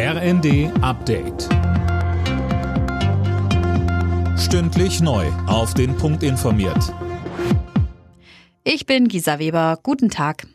RND Update. Stündlich neu. Auf den Punkt informiert. Ich bin Gisa Weber. Guten Tag.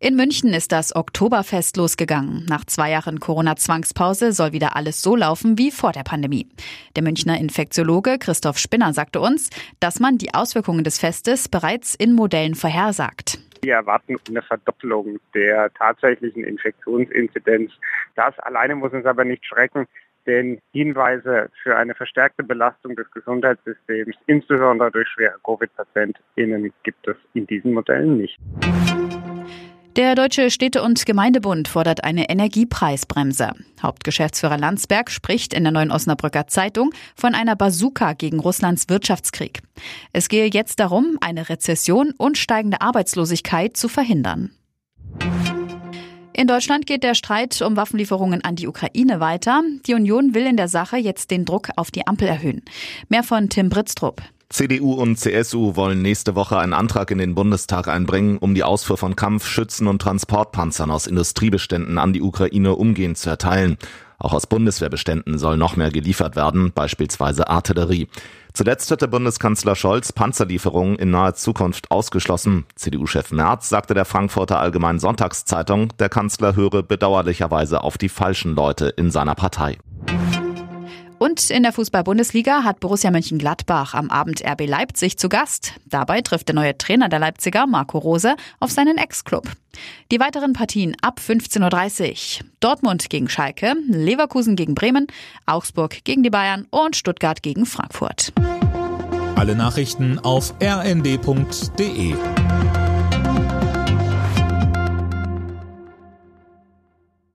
In München ist das Oktoberfest losgegangen. Nach zwei Jahren Corona-Zwangspause soll wieder alles so laufen wie vor der Pandemie. Der Münchner Infektiologe Christoph Spinner sagte uns, dass man die Auswirkungen des Festes bereits in Modellen vorhersagt. Wir erwarten eine Verdoppelung der tatsächlichen Infektionsinzidenz. Das alleine muss uns aber nicht schrecken, denn Hinweise für eine verstärkte Belastung des Gesundheitssystems, insbesondere durch schwere Covid-PatientInnen, gibt es in diesen Modellen nicht. Der Deutsche Städte- und Gemeindebund fordert eine Energiepreisbremse. Hauptgeschäftsführer Landsberg spricht in der Neuen Osnabrücker Zeitung von einer Bazooka gegen Russlands Wirtschaftskrieg. Es gehe jetzt darum, eine Rezession und steigende Arbeitslosigkeit zu verhindern. In Deutschland geht der Streit um Waffenlieferungen an die Ukraine weiter. Die Union will in der Sache jetzt den Druck auf die Ampel erhöhen. Mehr von Tim Britztrup. CDU und CSU wollen nächste Woche einen Antrag in den Bundestag einbringen, um die Ausfuhr von Kampf-, Schützen- und Transportpanzern aus Industriebeständen an die Ukraine umgehend zu erteilen. Auch aus Bundeswehrbeständen soll noch mehr geliefert werden, beispielsweise Artillerie. Zuletzt hatte Bundeskanzler Scholz Panzerlieferungen in naher Zukunft ausgeschlossen. CDU-Chef Merz sagte der Frankfurter Allgemeinen Sonntagszeitung, der Kanzler höre bedauerlicherweise auf die falschen Leute in seiner Partei. Und in der Fußball-Bundesliga hat Borussia Mönchengladbach am Abend RB Leipzig zu Gast. Dabei trifft der neue Trainer der Leipziger, Marco Rose, auf seinen Ex-Club. Die weiteren Partien ab 15.30 Uhr. Dortmund gegen Schalke, Leverkusen gegen Bremen, Augsburg gegen die Bayern und Stuttgart gegen Frankfurt. Alle Nachrichten auf rnd.de